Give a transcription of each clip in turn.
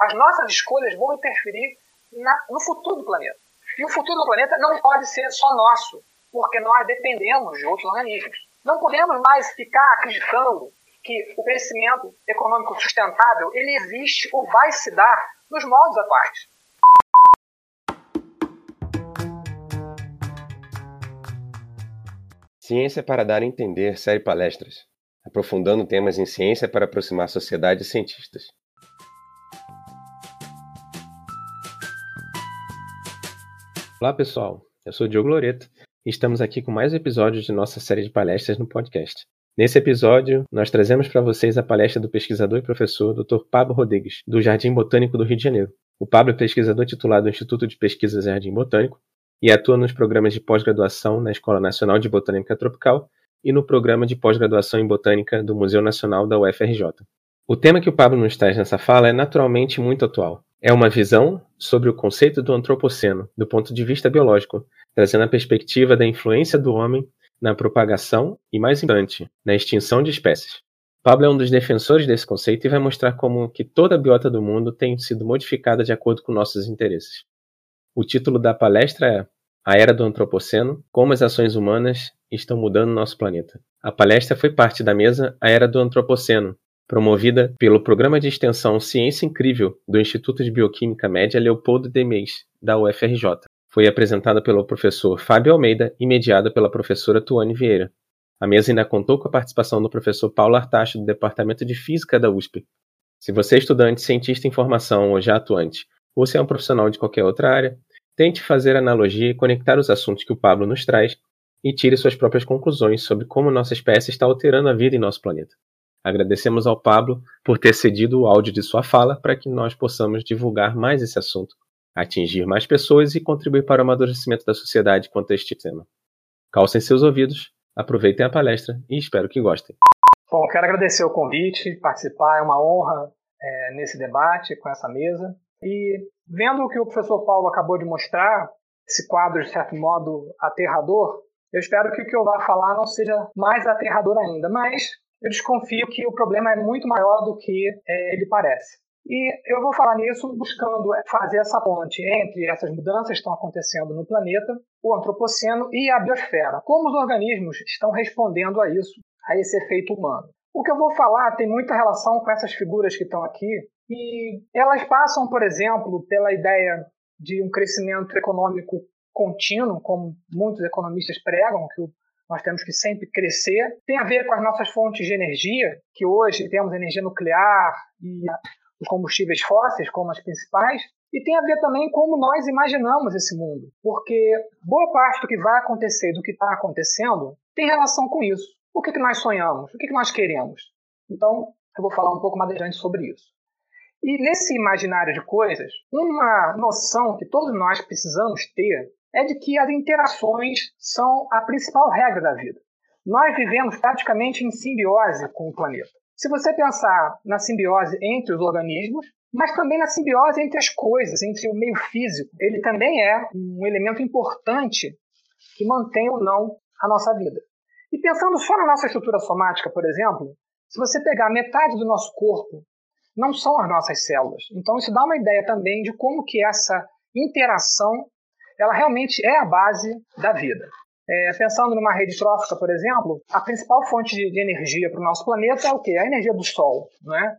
As nossas escolhas vão interferir na, no futuro do planeta. E o futuro do planeta não pode ser só nosso, porque nós dependemos de outros organismos. Não podemos mais ficar acreditando que o crescimento econômico sustentável ele existe ou vai se dar nos moldes atuais. Ciência para dar a entender série palestras, aprofundando temas em ciência para aproximar sociedade e cientistas. Olá pessoal, eu sou Diogo Loreto e estamos aqui com mais um episódio de nossa série de palestras no podcast. Nesse episódio, nós trazemos para vocês a palestra do pesquisador e professor Dr. Pablo Rodrigues, do Jardim Botânico do Rio de Janeiro. O Pablo é pesquisador titulado do Instituto de Pesquisas Jardim Botânico e atua nos programas de pós-graduação na Escola Nacional de Botânica Tropical e no programa de pós-graduação em Botânica do Museu Nacional da UFRJ. O tema que o Pablo nos traz nessa fala é naturalmente muito atual. É uma visão sobre o conceito do antropoceno, do ponto de vista biológico, trazendo a perspectiva da influência do homem na propagação e, mais importante, na extinção de espécies. Pablo é um dos defensores desse conceito e vai mostrar como que toda a biota do mundo tem sido modificada de acordo com nossos interesses. O título da palestra é A Era do Antropoceno: Como as ações humanas estão mudando nosso planeta. A palestra foi parte da mesa A Era do Antropoceno, promovida pelo Programa de Extensão Ciência Incrível do Instituto de Bioquímica Média Leopoldo de Meis, da UFRJ. Foi apresentada pelo professor Fábio Almeida e mediada pela professora Tuane Vieira. A mesa ainda contou com a participação do professor Paulo Artacho, do Departamento de Física da USP. Se você é estudante, cientista em formação ou já atuante, ou se é um profissional de qualquer outra área, Tente fazer analogia e conectar os assuntos que o Pablo nos traz e tire suas próprias conclusões sobre como nossa espécie está alterando a vida em nosso planeta. Agradecemos ao Pablo por ter cedido o áudio de sua fala para que nós possamos divulgar mais esse assunto, atingir mais pessoas e contribuir para o amadurecimento da sociedade quanto a este tema. Calcem seus ouvidos, aproveitem a palestra e espero que gostem. Bom, quero agradecer o convite, participar, é uma honra é, nesse debate com essa mesa. E vendo o que o professor Paulo acabou de mostrar, esse quadro, de certo modo, aterrador, eu espero que o que eu vá falar não seja mais aterrador ainda, mas eu desconfio que o problema é muito maior do que é, ele parece. E eu vou falar nisso buscando fazer essa ponte entre essas mudanças que estão acontecendo no planeta, o antropoceno e a biosfera. Como os organismos estão respondendo a isso, a esse efeito humano. O que eu vou falar tem muita relação com essas figuras que estão aqui, e elas passam, por exemplo, pela ideia de um crescimento econômico contínuo, como muitos economistas pregam, que nós temos que sempre crescer. Tem a ver com as nossas fontes de energia, que hoje temos energia nuclear e os combustíveis fósseis como as principais. E tem a ver também como nós imaginamos esse mundo, porque boa parte do que vai acontecer, do que está acontecendo, tem relação com isso. O que, que nós sonhamos? O que, que nós queremos? Então, eu vou falar um pouco mais adiante sobre isso. E nesse imaginário de coisas, uma noção que todos nós precisamos ter é de que as interações são a principal regra da vida. Nós vivemos praticamente em simbiose com o planeta. Se você pensar na simbiose entre os organismos, mas também na simbiose entre as coisas, entre o meio físico, ele também é um elemento importante que mantém ou não a nossa vida. E pensando só na nossa estrutura somática, por exemplo, se você pegar metade do nosso corpo não são as nossas células. Então isso dá uma ideia também de como que essa interação ela realmente é a base da vida. É, pensando numa rede trófica, por exemplo, a principal fonte de, de energia para o nosso planeta é o quê? A energia do Sol, né?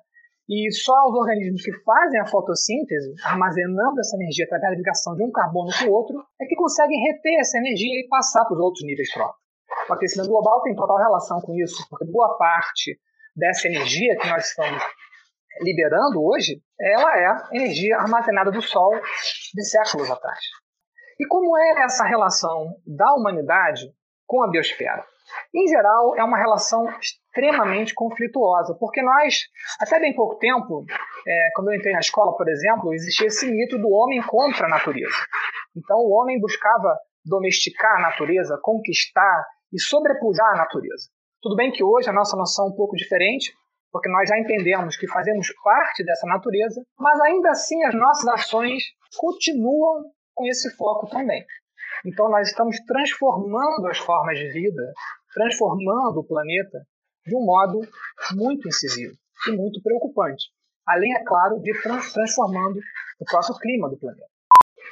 E só os organismos que fazem a fotossíntese, armazenando essa energia através da ligação de um carbono com o outro, é que conseguem reter essa energia e passar para os outros níveis tróficos. O aquecimento global tem total relação com isso, porque boa parte dessa energia que nós estamos liberando hoje, ela é energia armazenada do Sol de séculos atrás. E como é essa relação da humanidade com a biosfera? Em geral, é uma relação extremamente conflituosa, porque nós, até bem pouco tempo, é, quando eu entrei na escola, por exemplo, existia esse mito do homem contra a natureza. Então, o homem buscava domesticar a natureza, conquistar e sobrepujar a natureza. Tudo bem que hoje a nossa noção é um pouco diferente, porque nós já entendemos que fazemos parte dessa natureza, mas ainda assim as nossas ações continuam com esse foco também. Então nós estamos transformando as formas de vida, transformando o planeta de um modo muito incisivo e muito preocupante. além, é claro, de trans transformando o próprio clima do planeta.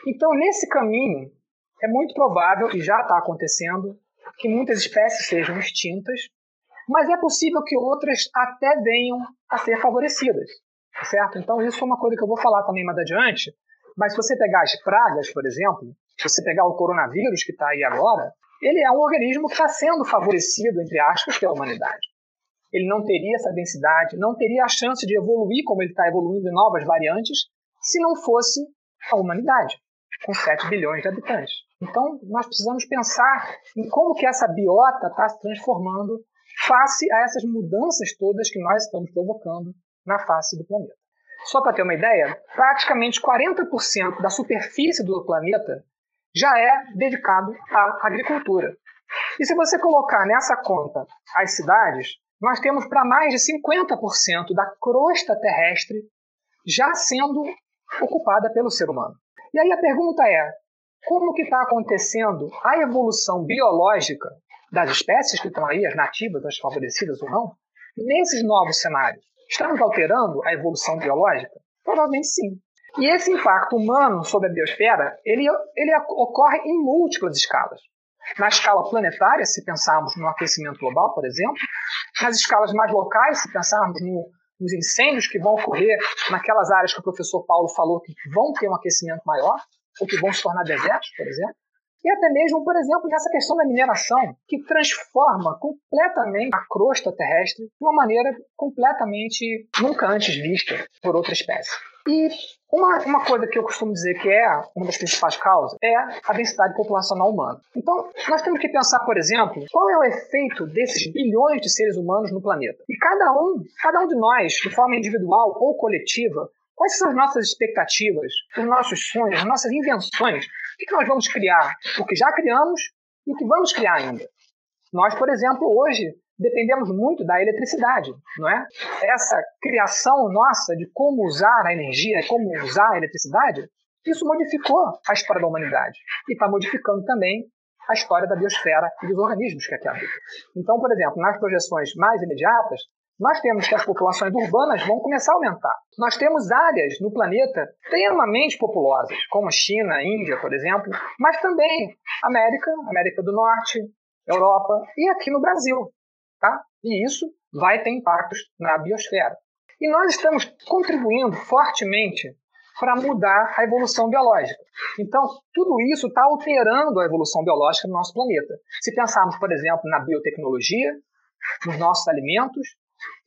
Então, nesse caminho, é muito provável, e já está acontecendo, que muitas espécies sejam extintas, mas é possível que outras até venham a ser favorecidas, certo? Então, isso é uma coisa que eu vou falar também mais adiante, mas se você pegar as pragas, por exemplo, se você pegar o coronavírus que está aí agora, ele é um organismo que está sendo favorecido, entre aspas, pela humanidade. Ele não teria essa densidade, não teria a chance de evoluir como ele está evoluindo em novas variantes, se não fosse a humanidade, com 7 bilhões de habitantes. Então, nós precisamos pensar em como que essa biota está se transformando face a essas mudanças todas que nós estamos provocando na face do planeta. Só para ter uma ideia, praticamente 40% da superfície do planeta já é dedicado à agricultura. E se você colocar nessa conta as cidades, nós temos para mais de 50% da crosta terrestre já sendo ocupada pelo ser humano. E aí a pergunta é, como que está acontecendo a evolução biológica das espécies que estão aí, as nativas, as favorecidas ou não, nesses novos cenários? Estamos alterando a evolução biológica? Provavelmente sim. E esse impacto humano sobre a biosfera, ele, ele ocorre em múltiplas escalas. Na escala planetária, se pensarmos no aquecimento global, por exemplo, nas escalas mais locais, se pensarmos no, nos incêndios que vão ocorrer naquelas áreas que o professor Paulo falou que vão ter um aquecimento maior, ou que vão se tornar desertos, por exemplo, e até mesmo, por exemplo, nessa questão da mineração, que transforma completamente a crosta terrestre de uma maneira completamente nunca antes vista por outra espécie. E uma, uma coisa que eu costumo dizer que é uma das principais causas é a densidade populacional humana. Então, nós temos que pensar, por exemplo, qual é o efeito desses bilhões de seres humanos no planeta. E cada um, cada um de nós, de forma individual ou coletiva, quais são as nossas expectativas, os nossos sonhos, as nossas invenções? O que nós vamos criar? O que já criamos e o que vamos criar ainda? Nós, por exemplo, hoje dependemos muito da eletricidade, não é? Essa criação nossa de como usar a energia, como usar a eletricidade, isso modificou a história da humanidade e está modificando também a história da biosfera e dos organismos que aqui habitam. Então, por exemplo, nas projeções mais imediatas, nós temos que as populações urbanas vão começar a aumentar. Nós temos áreas no planeta extremamente populosas, como China, Índia, por exemplo, mas também América, América do Norte, Europa e aqui no Brasil. Tá? E isso vai ter impactos na biosfera. E nós estamos contribuindo fortemente para mudar a evolução biológica. Então, tudo isso está alterando a evolução biológica do nosso planeta. Se pensarmos, por exemplo, na biotecnologia, nos nossos alimentos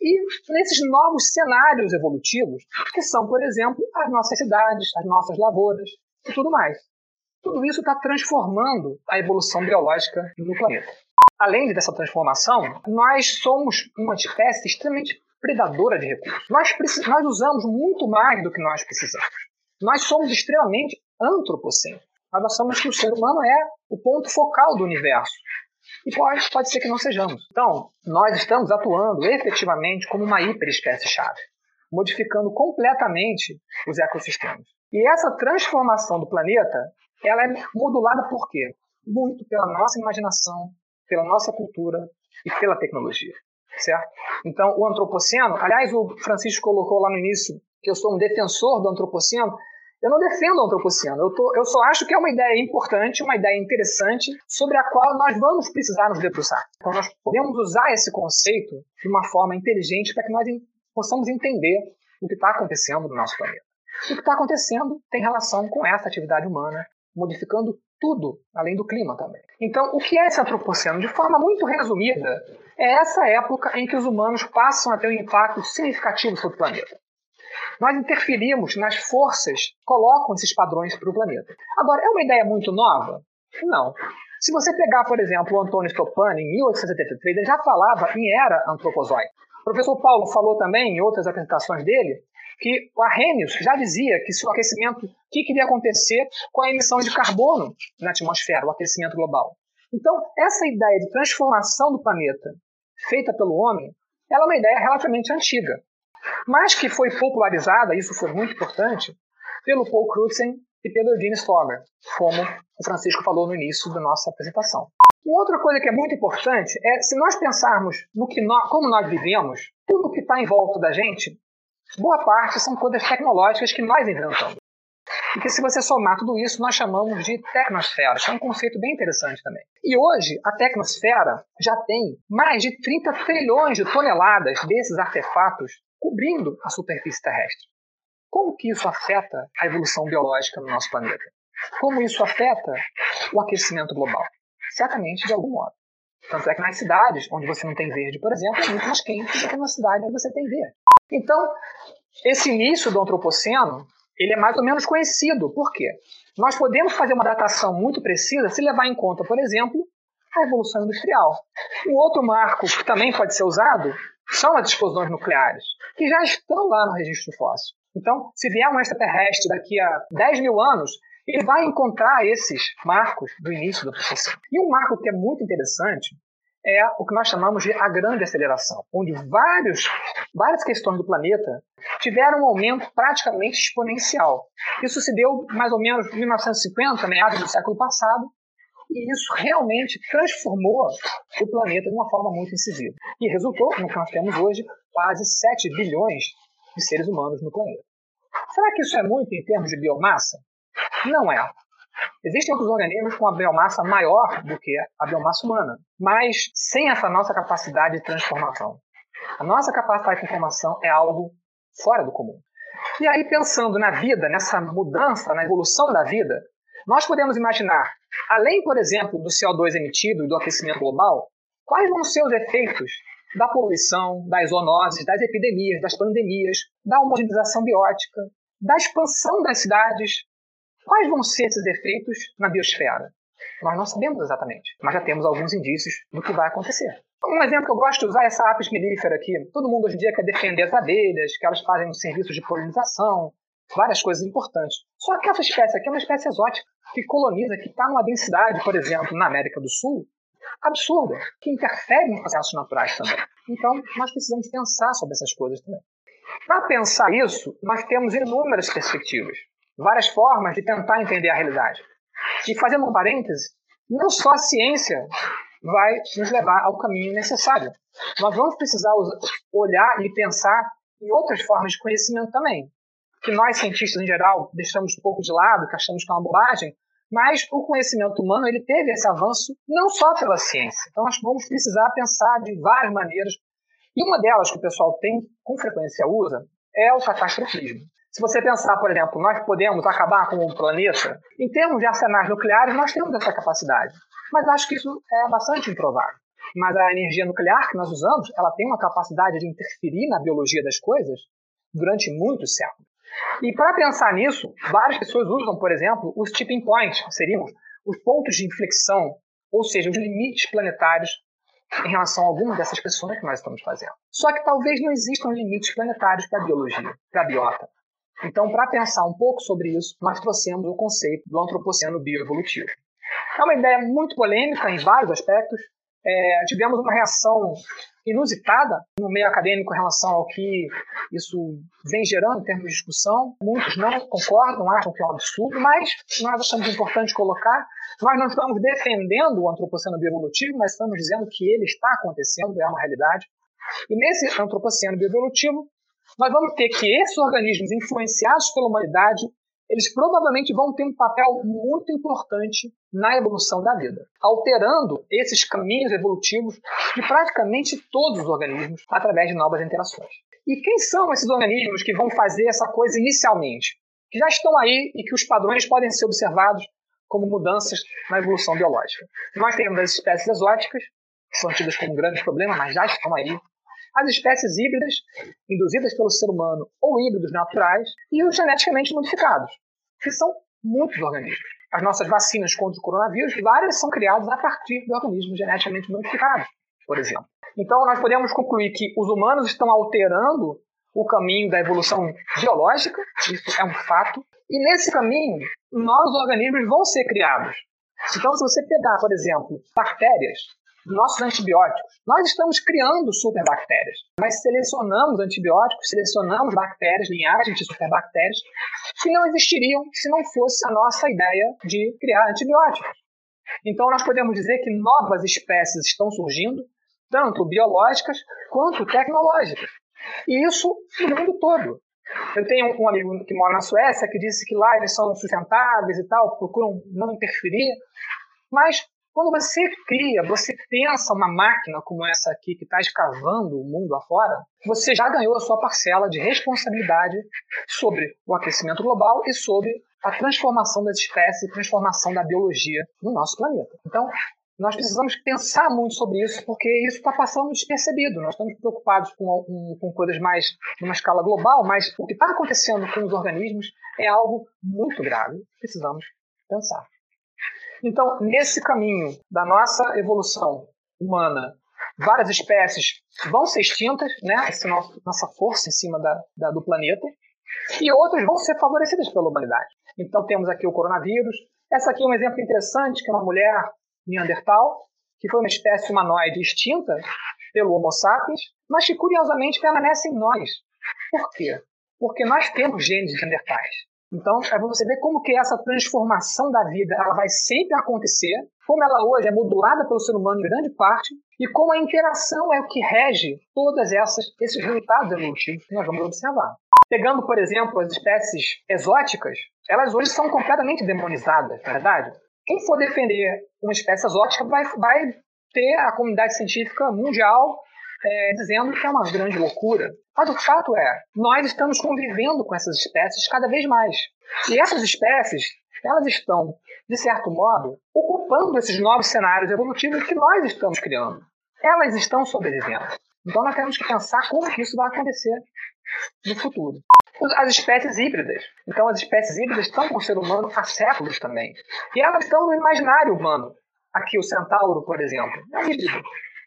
e nesses novos cenários evolutivos, que são, por exemplo, as nossas cidades, as nossas lavouras e tudo mais. Tudo isso está transformando a evolução biológica no planeta além dessa transformação, nós somos uma espécie extremamente predadora de recursos. Nós, nós usamos muito mais do que nós precisamos. Nós somos extremamente antropocêntricos. Nós achamos que o ser humano é o ponto focal do universo. E pode, pode ser que não sejamos. Então, nós estamos atuando efetivamente como uma hiperespécie-chave, modificando completamente os ecossistemas. E essa transformação do planeta, ela é modulada por quê? Muito pela nossa imaginação, pela nossa cultura e pela tecnologia, certo? Então, o antropoceno, aliás, o Francisco colocou lá no início que eu sou um defensor do antropoceno. Eu não defendo o antropoceno, eu, tô, eu só acho que é uma ideia importante, uma ideia interessante, sobre a qual nós vamos precisar nos debruçar. Então, nós podemos usar esse conceito de uma forma inteligente para que nós possamos entender o que está acontecendo no nosso planeta. O que está acontecendo tem relação com essa atividade humana, modificando tudo, além do clima também. Então, o que é esse antropoceno? De forma muito resumida, é essa época em que os humanos passam a ter um impacto significativo sobre o planeta. Nós interferimos nas forças que colocam esses padrões para o planeta. Agora, é uma ideia muito nova? Não. Se você pegar, por exemplo, o Antônio Stoppani, em 1873, ele já falava em era antropozoica. O professor Paulo falou também, em outras apresentações dele, que o Arrhenius já dizia que se o aquecimento, o que iria acontecer com a emissão de carbono na atmosfera, o aquecimento global. Então, essa ideia de transformação do planeta feita pelo homem, ela é uma ideia relativamente antiga, mas que foi popularizada, isso foi muito importante, pelo Paul Crutzen e pelo Eugene Stormer, como o Francisco falou no início da nossa apresentação. Uma outra coisa que é muito importante é se nós pensarmos no que nós, como nós vivemos, tudo que está em volta da gente boa parte são coisas tecnológicas que nós inventamos. E que se você somar tudo isso, nós chamamos de tecnosfera. É um conceito bem interessante também. E hoje, a tecnosfera já tem mais de 30 trilhões de toneladas desses artefatos cobrindo a superfície terrestre. Como que isso afeta a evolução biológica no nosso planeta? Como isso afeta o aquecimento global? Certamente de algum modo. Tanto é que nas cidades onde você não tem verde, por exemplo, é muito mais quente do que na cidade onde você tem verde. Então, esse início do antropoceno, ele é mais ou menos conhecido. Por quê? Nós podemos fazer uma datação muito precisa se levar em conta, por exemplo, a evolução industrial. Um outro marco que também pode ser usado são as explosões nucleares, que já estão lá no registro fóssil. Então, se vier um extraterrestre daqui a 10 mil anos, ele vai encontrar esses marcos do início do processo. E um marco que é muito interessante é o que nós chamamos de a grande aceleração, onde vários, várias questões do planeta tiveram um aumento praticamente exponencial. Isso se deu mais ou menos em 1950, meados do século passado, e isso realmente transformou o planeta de uma forma muito incisiva. E resultou no que nós temos hoje quase 7 bilhões de seres humanos no planeta. Será que isso é muito em termos de biomassa? Não é. Existem outros organismos com a biomassa maior do que a biomassa humana, mas sem essa nossa capacidade de transformação. A nossa capacidade de transformação é algo fora do comum. E aí, pensando na vida, nessa mudança, na evolução da vida, nós podemos imaginar, além, por exemplo, do CO2 emitido e do aquecimento global, quais vão ser os efeitos da poluição, das zoonoses, das epidemias, das pandemias, da homogeneização biótica, da expansão das cidades, Quais vão ser esses efeitos na biosfera? Nós não sabemos exatamente, mas já temos alguns indícios do que vai acontecer. Um exemplo que eu gosto de usar é essa apis mellifera aqui. Todo mundo hoje em dia quer defender as abelhas, que elas fazem um serviço de polinização, várias coisas importantes. Só que essa espécie aqui é uma espécie exótica, que coloniza, que está numa densidade, por exemplo, na América do Sul, absurda, que interfere em processos naturais também. Então, nós precisamos pensar sobre essas coisas também. Para pensar isso, nós temos inúmeras perspectivas várias formas de tentar entender a realidade. E fazendo um parêntese, não só a ciência vai nos levar ao caminho necessário. Nós vamos precisar olhar e pensar em outras formas de conhecimento também, que nós cientistas em geral deixamos pouco de lado, que achamos que é uma bobagem, mas o conhecimento humano ele teve esse avanço não só pela ciência. Então nós vamos precisar pensar de várias maneiras. E uma delas que o pessoal tem com frequência usa é o catastrofismo. Se você pensar, por exemplo, nós podemos acabar com o planeta, em termos de arsenais nucleares, nós temos essa capacidade. Mas acho que isso é bastante improvável. Mas a energia nuclear que nós usamos, ela tem uma capacidade de interferir na biologia das coisas durante muitos séculos. E para pensar nisso, várias pessoas usam, por exemplo, os tipping points, seriam os pontos de inflexão, ou seja, os limites planetários em relação a algumas dessas questões que nós estamos fazendo. Só que talvez não existam limites planetários para a biologia, para a biota. Então, para pensar um pouco sobre isso, nós trouxemos o conceito do antropoceno bioevolutivo. É uma ideia muito polêmica em vários aspectos. É, tivemos uma reação inusitada no meio acadêmico em relação ao que isso vem gerando em termos de discussão. Muitos não concordam, acham que é um absurdo, mas nós achamos importante colocar. Nós não estamos defendendo o antropoceno bioevolutivo, mas estamos dizendo que ele está acontecendo, é uma realidade. E nesse antropoceno bioevolutivo, nós vamos ter que esses organismos influenciados pela humanidade, eles provavelmente vão ter um papel muito importante na evolução da vida, alterando esses caminhos evolutivos de praticamente todos os organismos através de novas interações. E quem são esses organismos que vão fazer essa coisa inicialmente? Que já estão aí e que os padrões podem ser observados como mudanças na evolução biológica. Nós temos as espécies exóticas, que são tidas como um grande problema, mas já estão aí as espécies híbridas, induzidas pelo ser humano, ou híbridos naturais, e os geneticamente modificados, que são muitos organismos. As nossas vacinas contra o coronavírus, várias são criadas a partir de organismos geneticamente modificados, por exemplo. Então, nós podemos concluir que os humanos estão alterando o caminho da evolução biológica, isso é um fato, e nesse caminho, novos organismos vão ser criados. Então, se você pegar, por exemplo, bactérias, nossos antibióticos. Nós estamos criando superbactérias, mas selecionamos antibióticos, selecionamos bactérias, linhagens de superbactérias, que não existiriam se não fosse a nossa ideia de criar antibióticos. Então, nós podemos dizer que novas espécies estão surgindo, tanto biológicas quanto tecnológicas. E isso no mundo todo. Eu tenho um amigo que mora na Suécia que disse que lá eles são sustentáveis e tal, procuram não interferir. Mas quando você cria, você pensa uma máquina como essa aqui que está escavando o mundo afora, você já ganhou a sua parcela de responsabilidade sobre o aquecimento global e sobre a transformação das espécies transformação da biologia no nosso planeta. Então, nós precisamos pensar muito sobre isso, porque isso está passando despercebido. Nós estamos preocupados com, com, com coisas mais numa escala global, mas o que está acontecendo com os organismos é algo muito grave. Precisamos pensar. Então, nesse caminho da nossa evolução humana, várias espécies vão ser extintas, né? Essa nossa força em cima da, da, do planeta, e outras vão ser favorecidas pela humanidade. Então, temos aqui o coronavírus. Essa aqui é um exemplo interessante, que é uma mulher Neandertal, que foi uma espécie humanoide extinta pelo Homo sapiens, mas que curiosamente permanece em nós. Por quê? Porque nós temos genes de Neandertais. Então, é você ver como que essa transformação da vida ela vai sempre acontecer, como ela hoje é modulada pelo ser humano em grande parte, e como a interação é o que rege todas essas esses resultados evolutivos que nós vamos observar. Pegando, por exemplo, as espécies exóticas, elas hoje são completamente demonizadas, na é verdade? Quem for defender uma espécie exótica vai, vai ter a comunidade científica mundial é, dizendo que é uma grande loucura. Mas o fato é, nós estamos convivendo com essas espécies cada vez mais. E essas espécies, elas estão, de certo modo, ocupando esses novos cenários evolutivos que nós estamos criando. Elas estão sobrevivendo. Então nós temos que pensar como que isso vai acontecer no futuro as espécies híbridas. Então, as espécies híbridas estão com o ser humano há séculos também. E elas estão no imaginário humano. Aqui, o centauro, por exemplo, é híbrido.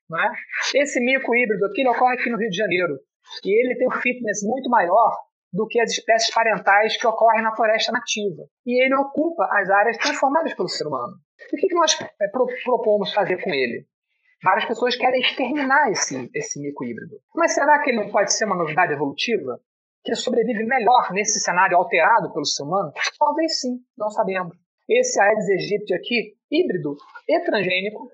Não é? Esse mico híbrido aqui ocorre aqui no Rio de Janeiro. E ele tem um fitness muito maior do que as espécies parentais que ocorrem na floresta nativa. E ele ocupa as áreas transformadas pelo ser humano. E o que nós é, propomos fazer com ele? Várias pessoas querem exterminar esse, esse mico híbrido. Mas será que ele não pode ser uma novidade evolutiva? que sobrevive melhor nesse cenário alterado pelo ser humano? Talvez sim, não sabemos. Esse Aedes aegypti aqui, híbrido e transgênico,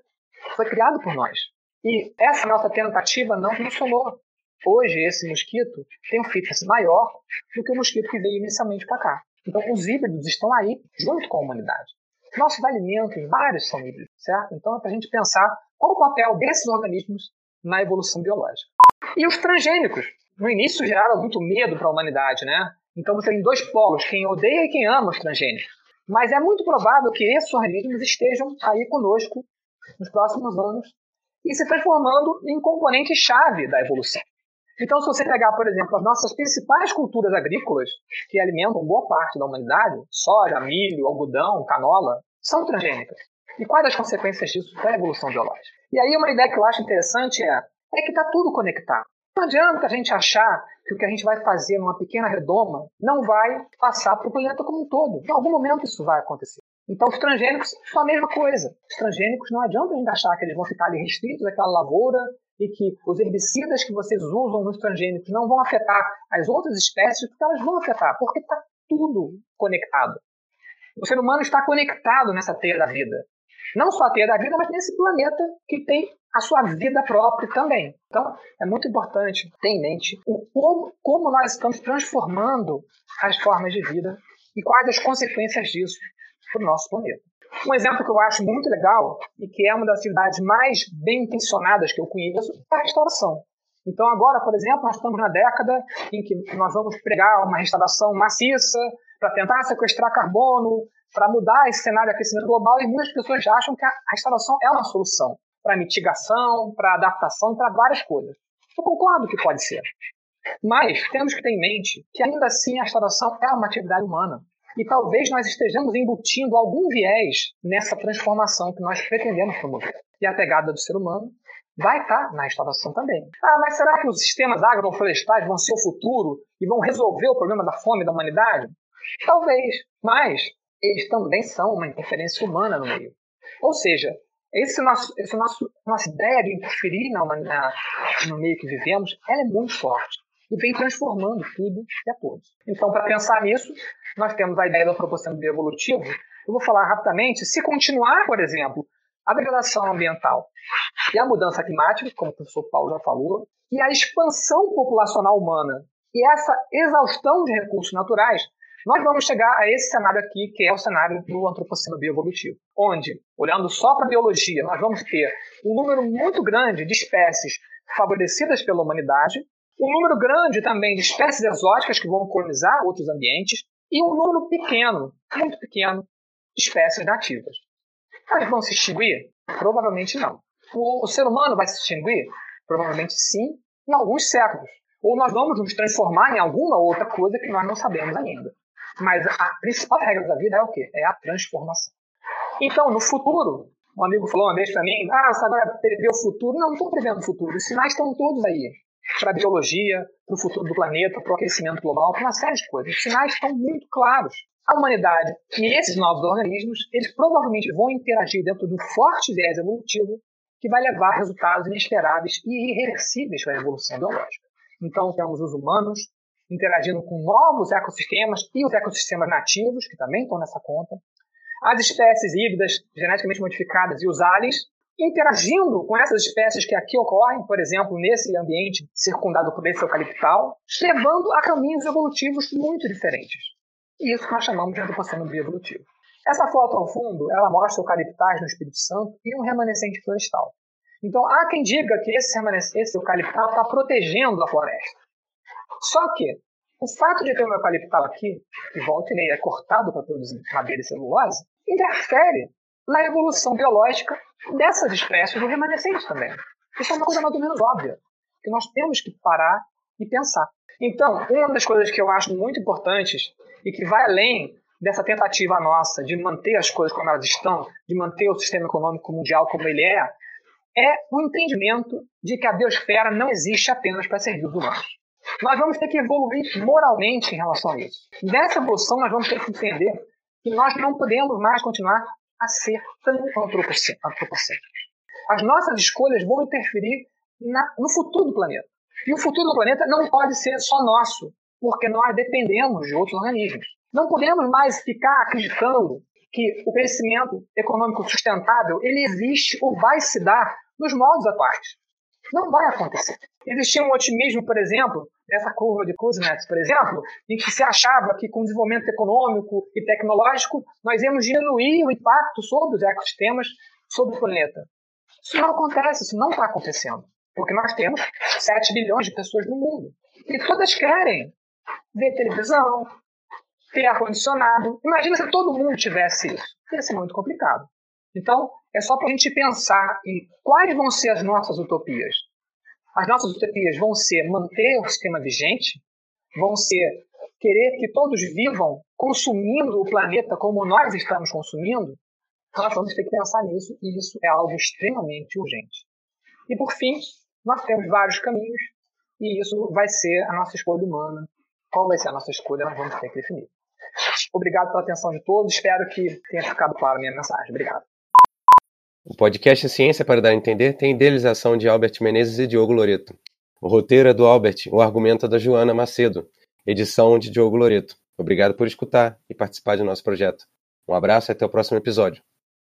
foi criado por nós. E essa nossa tentativa não funcionou. Hoje, esse mosquito tem um fitness maior do que o mosquito que veio inicialmente para cá. Então, os híbridos estão aí, junto com a humanidade. Nossos alimentos, vários são híbridos, certo? Então, é para a gente pensar qual o papel desses organismos na evolução biológica. E os transgênicos, no início geraram muito medo para a humanidade, né? Então você tem dois polos, quem odeia e quem ama os transgênicos. Mas é muito provável que esses organismos estejam aí conosco nos próximos anos e se transformando em componente-chave da evolução. Então, se você pegar, por exemplo, as nossas principais culturas agrícolas, que alimentam boa parte da humanidade, soja, milho, algodão, canola, são transgênicas. E quais as consequências disso para a evolução biológica? E aí uma ideia que eu acho interessante é, é que está tudo conectado. Não adianta a gente achar que o que a gente vai fazer numa pequena redoma não vai passar para o planeta como um todo. Em algum momento isso vai acontecer. Então, os transgênicos são a mesma coisa. Os transgênicos não adianta a gente achar que eles vão ficar ali restritos àquela lavoura e que os herbicidas que vocês usam nos transgênicos não vão afetar as outras espécies, porque elas vão afetar, porque está tudo conectado. O ser humano está conectado nessa teia da vida. Não só a teia da vida, mas nesse planeta que tem a sua vida própria também. Então, é muito importante ter em mente o como, como nós estamos transformando as formas de vida e quais as consequências disso para o nosso planeta. Um exemplo que eu acho muito legal e que é uma das atividades mais bem intencionadas que eu conheço é a restauração. Então, agora, por exemplo, nós estamos na década em que nós vamos pregar uma restauração maciça para tentar sequestrar carbono, para mudar esse cenário de aquecimento global, e muitas pessoas acham que a restauração é uma solução para mitigação, para adaptação, para várias coisas. Eu concordo que pode ser. Mas temos que ter em mente que ainda assim a restauração é uma atividade humana. E talvez nós estejamos embutindo algum viés nessa transformação que nós pretendemos promover. E a pegada do ser humano vai estar na restauração também. Ah, mas será que os sistemas agroflorestais vão ser o futuro e vão resolver o problema da fome da humanidade? Talvez, mas eles também são uma interferência humana no meio. Ou seja, esse nosso, esse nosso, nossa ideia de interferir na, na, no meio que vivemos, ela é muito forte e vem transformando tudo e a. Então, para pensar nisso, nós temos a ideia do propósito evolutivo. Eu vou falar rapidamente. Se continuar, por exemplo, a degradação ambiental e a mudança climática, como o professor Paulo já falou, e a expansão populacional humana e essa exaustão de recursos naturais, nós vamos chegar a esse cenário aqui, que é o cenário do antropoceno bioevolutivo, onde, olhando só para a biologia, nós vamos ter um número muito grande de espécies favorecidas pela humanidade, um número grande também de espécies exóticas que vão colonizar outros ambientes e um número pequeno, muito pequeno, de espécies nativas. Elas vão se extinguir? Provavelmente não. O, o ser humano vai se extinguir? Provavelmente sim, em alguns séculos. Ou nós vamos nos transformar em alguma outra coisa que nós não sabemos ainda. Mas a principal regra da vida é o quê? É a transformação. Então, no futuro, um amigo falou uma vez para mim: ah, você agora prevê o futuro. Não, não estou prevendo o futuro. Os sinais estão todos aí. Para a biologia, para o futuro do planeta, para o aquecimento global, para uma série de coisas. Os sinais estão muito claros. A humanidade e esses novos organismos, eles provavelmente vão interagir dentro de um forte viés evolutivo que vai levar a resultados inesperáveis e irreversíveis para a evolução biológica. Então, temos os humanos interagindo com novos ecossistemas e os ecossistemas nativos, que também estão nessa conta, as espécies híbridas geneticamente modificadas e os aliens interagindo com essas espécies que aqui ocorrem, por exemplo, nesse ambiente circundado por esse eucaliptal, levando a caminhos evolutivos muito diferentes. E isso nós chamamos de antropoceno bioevolutivo. Essa foto ao fundo, ela mostra eucaliptais no Espírito Santo e um remanescente florestal. Então, há quem diga que esse, esse eucaliptal está protegendo a floresta. Só que o fato de ter um eucaliptal aqui, que volta e meia é cortado para produzir madeira e celulose, interfere na evolução biológica dessas espécies do remanescente também. Isso é uma coisa mais ou menos óbvia, que nós temos que parar e pensar. Então, uma das coisas que eu acho muito importantes e que vai além dessa tentativa nossa de manter as coisas como elas estão, de manter o sistema econômico mundial como ele é, é o entendimento de que a biosfera não existe apenas para servir os humanos. Nós vamos ter que evoluir moralmente em relação a isso. Nessa evolução, nós vamos ter que entender que nós não podemos mais continuar a ser tão antropocêntricos. As nossas escolhas vão interferir na, no futuro do planeta. E o futuro do planeta não pode ser só nosso, porque nós dependemos de outros organismos. Não podemos mais ficar acreditando que o crescimento econômico sustentável ele existe ou vai se dar nos moldes atuais. Não vai acontecer. Existia um otimismo, por exemplo, nessa curva de Kuznets, por exemplo, em que se achava que com o desenvolvimento econômico e tecnológico nós íamos diminuir o impacto sobre os ecossistemas, sobre o planeta. Isso não acontece, isso não está acontecendo. Porque nós temos 7 bilhões de pessoas no mundo. E todas querem ver televisão, ter ar-condicionado. Imagina se todo mundo tivesse isso. Ia ser muito complicado. Então, é só para a gente pensar em quais vão ser as nossas utopias. As nossas utopias vão ser manter o sistema vigente, vão ser querer que todos vivam consumindo o planeta como nós estamos consumindo. Então, nós vamos ter que pensar nisso e isso é algo extremamente urgente. E por fim, nós temos vários caminhos e isso vai ser a nossa escolha humana. Qual vai ser a nossa escolha? Nós vamos ter que definir. Obrigado pela atenção de todos. Espero que tenha ficado clara a minha mensagem. Obrigado. O podcast Ciência para Dar a Entender tem idealização de Albert Menezes e Diogo Loreto. O roteiro é do Albert, o argumento é da Joana Macedo. Edição de Diogo Loreto. Obrigado por escutar e participar do nosso projeto. Um abraço e até o próximo episódio.